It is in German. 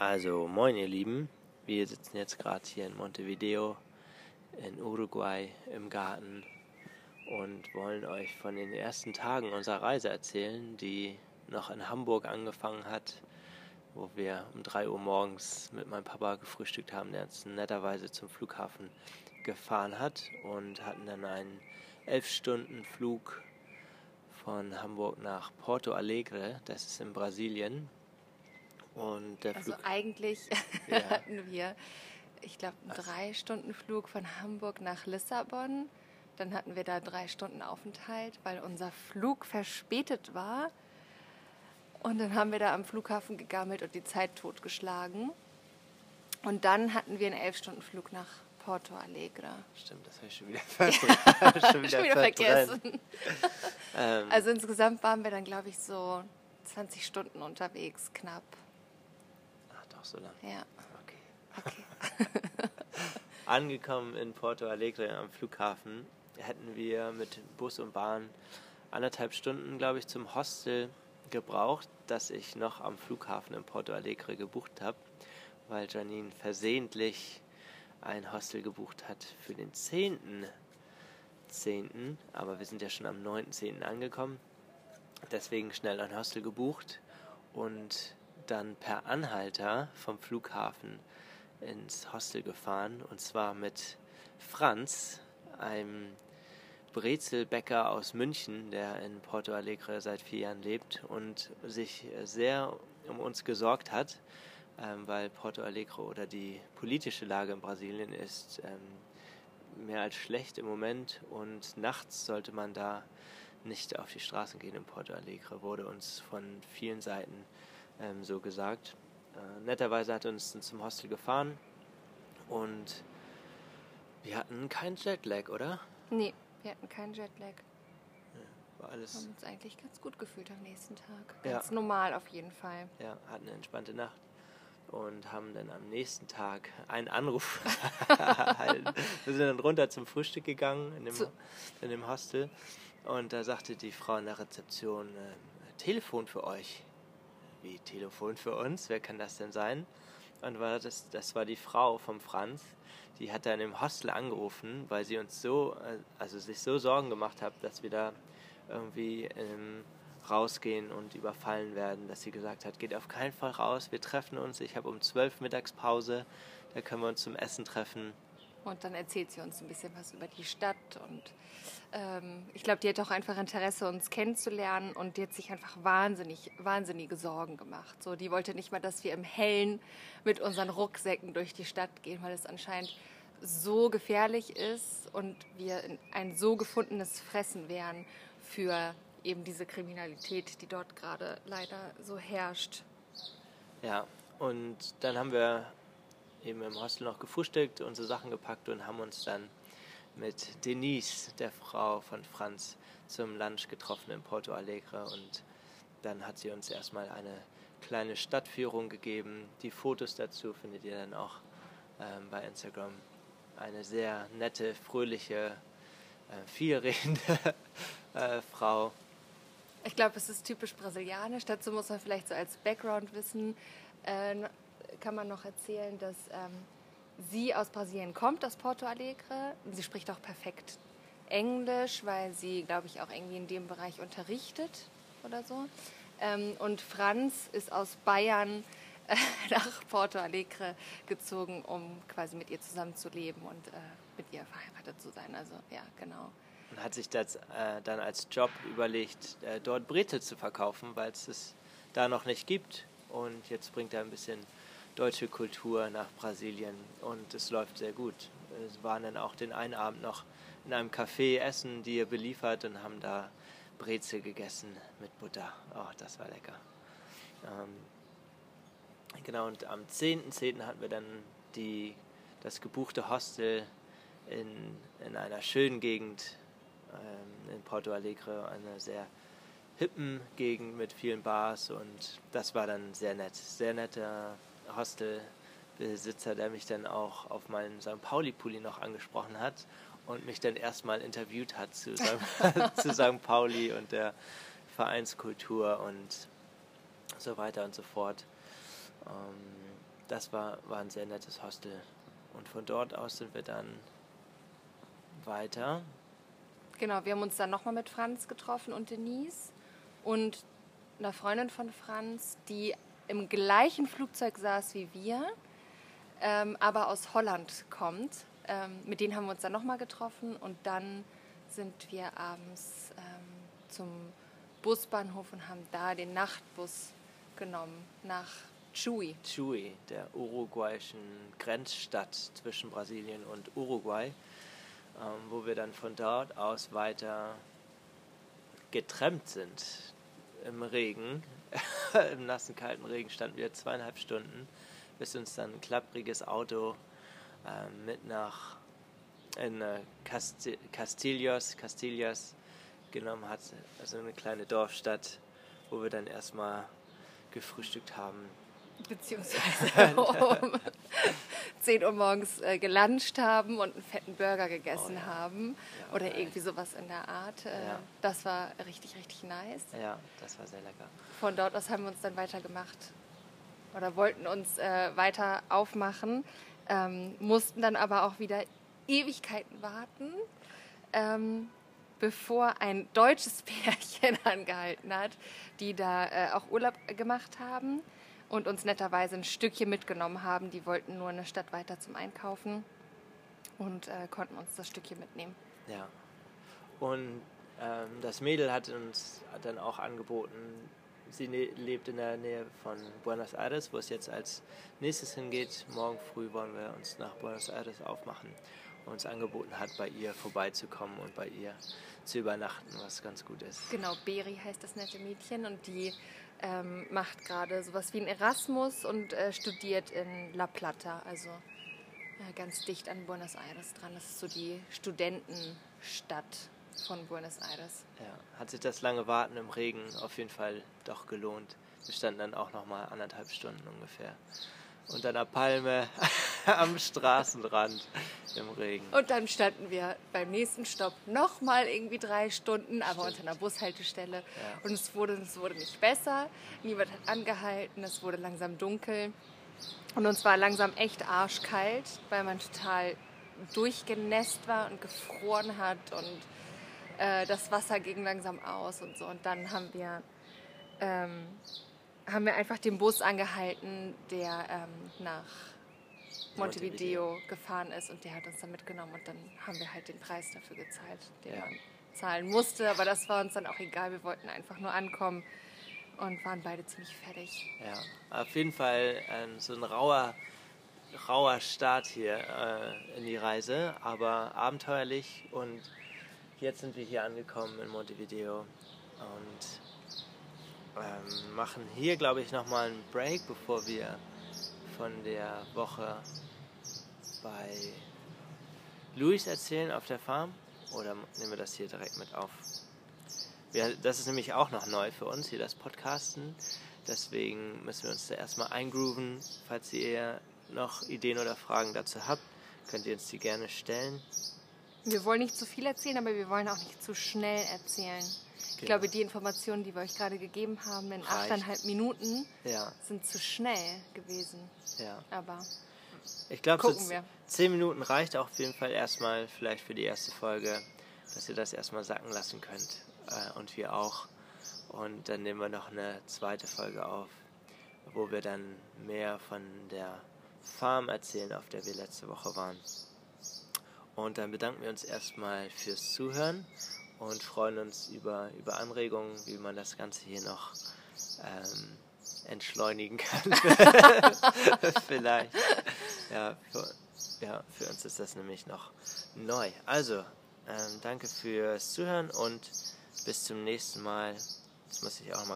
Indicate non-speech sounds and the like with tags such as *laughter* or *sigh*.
Also, moin ihr Lieben. Wir sitzen jetzt gerade hier in Montevideo in Uruguay im Garten und wollen euch von den ersten Tagen unserer Reise erzählen, die noch in Hamburg angefangen hat, wo wir um 3 Uhr morgens mit meinem Papa gefrühstückt haben, der uns netterweise zum Flughafen gefahren hat und hatten dann einen 11-Stunden-Flug von Hamburg nach Porto Alegre, das ist in Brasilien. Und der also Flug, eigentlich *laughs* ja. hatten wir, ich glaube, einen drei Stunden Flug von Hamburg nach Lissabon. Dann hatten wir da drei Stunden Aufenthalt, weil unser Flug verspätet war. Und dann haben wir da am Flughafen gegammelt und die Zeit totgeschlagen. Und dann hatten wir einen elf Stunden Flug nach Porto Alegre. Stimmt, das habe ich *laughs* *laughs* schon wieder, schon wieder, schon wieder vergessen. ähm. Also insgesamt waren wir dann, glaube ich, so 20 Stunden unterwegs, knapp. Doch so lange? Ja. Okay. okay. *laughs* Angekommen in Porto Alegre am Flughafen hätten wir mit Bus und Bahn anderthalb Stunden, glaube ich, zum Hostel gebraucht, das ich noch am Flughafen in Porto Alegre gebucht habe, weil Janine versehentlich ein Hostel gebucht hat für den 10.10., aber wir sind ja schon am 9.10. angekommen. Deswegen schnell ein Hostel gebucht und dann per Anhalter vom Flughafen ins Hostel gefahren und zwar mit Franz, einem Brezelbäcker aus München, der in Porto Alegre seit vier Jahren lebt und sich sehr um uns gesorgt hat ähm, weil Porto Alegre oder die politische Lage in Brasilien ist ähm, mehr als schlecht im Moment und nachts sollte man da nicht auf die Straßen gehen in Porto Alegre, wurde uns von vielen Seiten ähm, so gesagt. Äh, netterweise hat er uns zum Hostel gefahren und wir hatten keinen Jetlag, oder? Nee, wir hatten keinen Jetlag. Ja, war alles. Wir haben uns eigentlich ganz gut gefühlt am nächsten Tag. Ganz ja. normal auf jeden Fall. Ja, hatten eine entspannte Nacht und haben dann am nächsten Tag einen Anruf *laughs* erhalten. Wir sind dann runter zum Frühstück gegangen in dem, in dem Hostel und da sagte die Frau in der Rezeption, äh, Telefon für euch. Wie Telefon für uns? Wer kann das denn sein? Und war das, das war die Frau vom Franz, die hat dann im Hostel angerufen, weil sie uns so, äh, also sich so Sorgen gemacht hat, dass wir da irgendwie im rausgehen und überfallen werden, dass sie gesagt hat, geht auf keinen Fall raus, wir treffen uns, ich habe um zwölf Mittagspause, da können wir uns zum Essen treffen. Und dann erzählt sie uns ein bisschen was über die Stadt und ähm, ich glaube, die hat auch einfach Interesse, uns kennenzulernen und die hat sich einfach wahnsinnig, wahnsinnige Sorgen gemacht. So, die wollte nicht mal, dass wir im Hellen mit unseren Rucksäcken durch die Stadt gehen, weil es anscheinend so gefährlich ist und wir ein so gefundenes Fressen wären für eben diese Kriminalität, die dort gerade leider so herrscht. Ja, und dann haben wir eben im Hostel noch gefrühstückt, unsere Sachen gepackt und haben uns dann mit Denise, der Frau von Franz, zum Lunch getroffen in Porto Alegre und dann hat sie uns erstmal eine kleine Stadtführung gegeben. Die Fotos dazu findet ihr dann auch ähm, bei Instagram. Eine sehr nette, fröhliche, äh, vielredende *laughs* äh, Frau, ich glaube, es ist typisch brasilianisch. Dazu muss man vielleicht so als Background wissen, äh, kann man noch erzählen, dass ähm, sie aus Brasilien kommt, aus Porto Alegre. Sie spricht auch perfekt Englisch, weil sie, glaube ich, auch irgendwie in dem Bereich unterrichtet oder so. Ähm, und Franz ist aus Bayern äh, *laughs* nach Porto Alegre gezogen, um quasi mit ihr zusammenzuleben und äh, mit ihr verheiratet zu sein. Also ja, genau und hat sich das äh, dann als Job überlegt, äh, dort Brezel zu verkaufen, weil es es da noch nicht gibt. Und jetzt bringt er ein bisschen deutsche Kultur nach Brasilien und es läuft sehr gut. Wir waren dann auch den einen Abend noch in einem Café essen, die er beliefert und haben da Brezel gegessen mit Butter. Oh, das war lecker. Ähm, genau, und am 10.10. .10. hatten wir dann die, das gebuchte Hostel in, in einer schönen Gegend ähm, in Porto Alegre, eine sehr hippen Gegend mit vielen Bars und das war dann sehr nett. Sehr netter Hostelbesitzer, der mich dann auch auf meinen St. Pauli-Pulli noch angesprochen hat und mich dann erstmal interviewt hat zu, *laughs* *laughs* zu St. Pauli und der Vereinskultur und so weiter und so fort. Ähm, das war, war ein sehr nettes Hostel. Und von dort aus sind wir dann weiter. Genau, wir haben uns dann nochmal mit Franz getroffen und Denise und einer Freundin von Franz, die im gleichen Flugzeug saß wie wir, ähm, aber aus Holland kommt. Ähm, mit denen haben wir uns dann nochmal getroffen und dann sind wir abends ähm, zum Busbahnhof und haben da den Nachtbus genommen nach Chuy. Chuy, der uruguayischen Grenzstadt zwischen Brasilien und Uruguay, ähm, wo wir dann von dort aus weiter getrennt sind im Regen. Im *laughs* nassen, kalten Regen standen wir zweieinhalb Stunden, bis uns dann ein klappriges Auto äh, mit nach in äh, Castillos, Castillas genommen hat, also eine kleine Dorfstadt, wo wir dann erstmal gefrühstückt haben. Beziehungsweise *laughs* 10 Uhr morgens äh, geluncht haben und einen fetten Burger gegessen oh, ja. haben. Ja, oder irgendwie sowas in der Art. Äh, ja. Das war richtig, richtig nice. Ja, das war sehr lecker. Von dort aus haben wir uns dann weitergemacht oder wollten uns äh, weiter aufmachen, ähm, mussten dann aber auch wieder Ewigkeiten warten. Ähm, bevor ein deutsches *laughs* Pärchen angehalten hat, die da äh, auch Urlaub gemacht haben und uns netterweise ein Stückchen mitgenommen haben. Die wollten nur eine Stadt weiter zum Einkaufen und äh, konnten uns das Stückchen mitnehmen. Ja. Und ähm, das Mädel hat uns dann auch angeboten, sie ne lebt in der Nähe von Buenos Aires, wo es jetzt als nächstes hingeht. Morgen früh wollen wir uns nach Buenos Aires aufmachen uns angeboten hat, bei ihr vorbeizukommen und bei ihr zu übernachten, was ganz gut ist. Genau, Beri heißt das nette Mädchen und die ähm, macht gerade sowas wie ein Erasmus und äh, studiert in La Plata, also äh, ganz dicht an Buenos Aires dran. Das ist so die Studentenstadt von Buenos Aires. Ja, hat sich das lange Warten im Regen auf jeden Fall doch gelohnt. Wir standen dann auch noch mal anderthalb Stunden ungefähr unter einer Palme *laughs* am Straßenrand im Regen. Und dann standen wir beim nächsten Stopp nochmal irgendwie drei Stunden, aber Stimmt. unter einer Bushaltestelle. Ja. Und es wurde, es wurde nicht besser. Niemand hat angehalten, es wurde langsam dunkel. Und uns war langsam echt arschkalt, weil man total durchgenässt war und gefroren hat und äh, das Wasser ging langsam aus und so. Und dann haben wir ähm, haben wir einfach den Bus angehalten, der ähm, nach Montevideo, Montevideo, gefahren ist und der hat uns dann mitgenommen und dann haben wir halt den Preis dafür gezahlt, den ja. man zahlen musste. Aber das war uns dann auch egal. Wir wollten einfach nur ankommen und waren beide ziemlich fertig. Ja, auf jeden Fall ähm, so ein rauer, rauer Start hier äh, in die Reise, aber abenteuerlich und jetzt sind wir hier angekommen in Montevideo und ähm, machen hier, glaube ich, nochmal einen Break, bevor wir von der Woche bei Luis erzählen auf der Farm. Oder nehmen wir das hier direkt mit auf? Wir, das ist nämlich auch noch neu für uns, hier das Podcasten. Deswegen müssen wir uns da erstmal eingrooven. Falls ihr noch Ideen oder Fragen dazu habt, könnt ihr uns die gerne stellen. Wir wollen nicht zu viel erzählen, aber wir wollen auch nicht zu schnell erzählen. Ich glaube, die Informationen, die wir euch gerade gegeben haben, in achteinhalb Minuten, ja. sind zu schnell gewesen. Ja. Aber ich glaube, so zehn Minuten reicht auch auf jeden Fall erstmal vielleicht für die erste Folge, dass ihr das erstmal sacken lassen könnt. Äh, und wir auch. Und dann nehmen wir noch eine zweite Folge auf, wo wir dann mehr von der Farm erzählen, auf der wir letzte Woche waren. Und dann bedanken wir uns erstmal fürs Zuhören und freuen uns über, über Anregungen, wie man das Ganze hier noch ähm, entschleunigen kann. *laughs* Vielleicht. Ja für, ja, für uns ist das nämlich noch neu. Also, ähm, danke fürs Zuhören und bis zum nächsten Mal. Jetzt muss ich auch mal